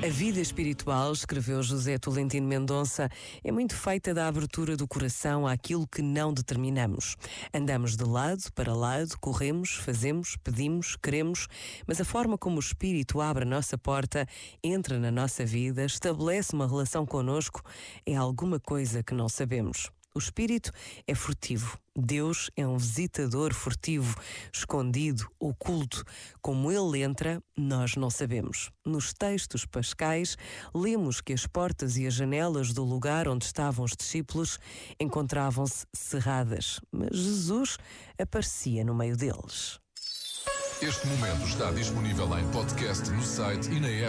A vida espiritual, escreveu José Tolentino Mendonça, é muito feita da abertura do coração àquilo que não determinamos. Andamos de lado para lado, corremos, fazemos, pedimos, queremos, mas a forma como o Espírito abre a nossa porta, entra na nossa vida, estabelece uma relação conosco, é alguma coisa que não sabemos. O espírito é furtivo. Deus é um visitador furtivo, escondido, oculto. Como ele entra, nós não sabemos. Nos textos pascais, lemos que as portas e as janelas do lugar onde estavam os discípulos encontravam-se cerradas, mas Jesus aparecia no meio deles. Este momento está disponível em podcast no site e na app.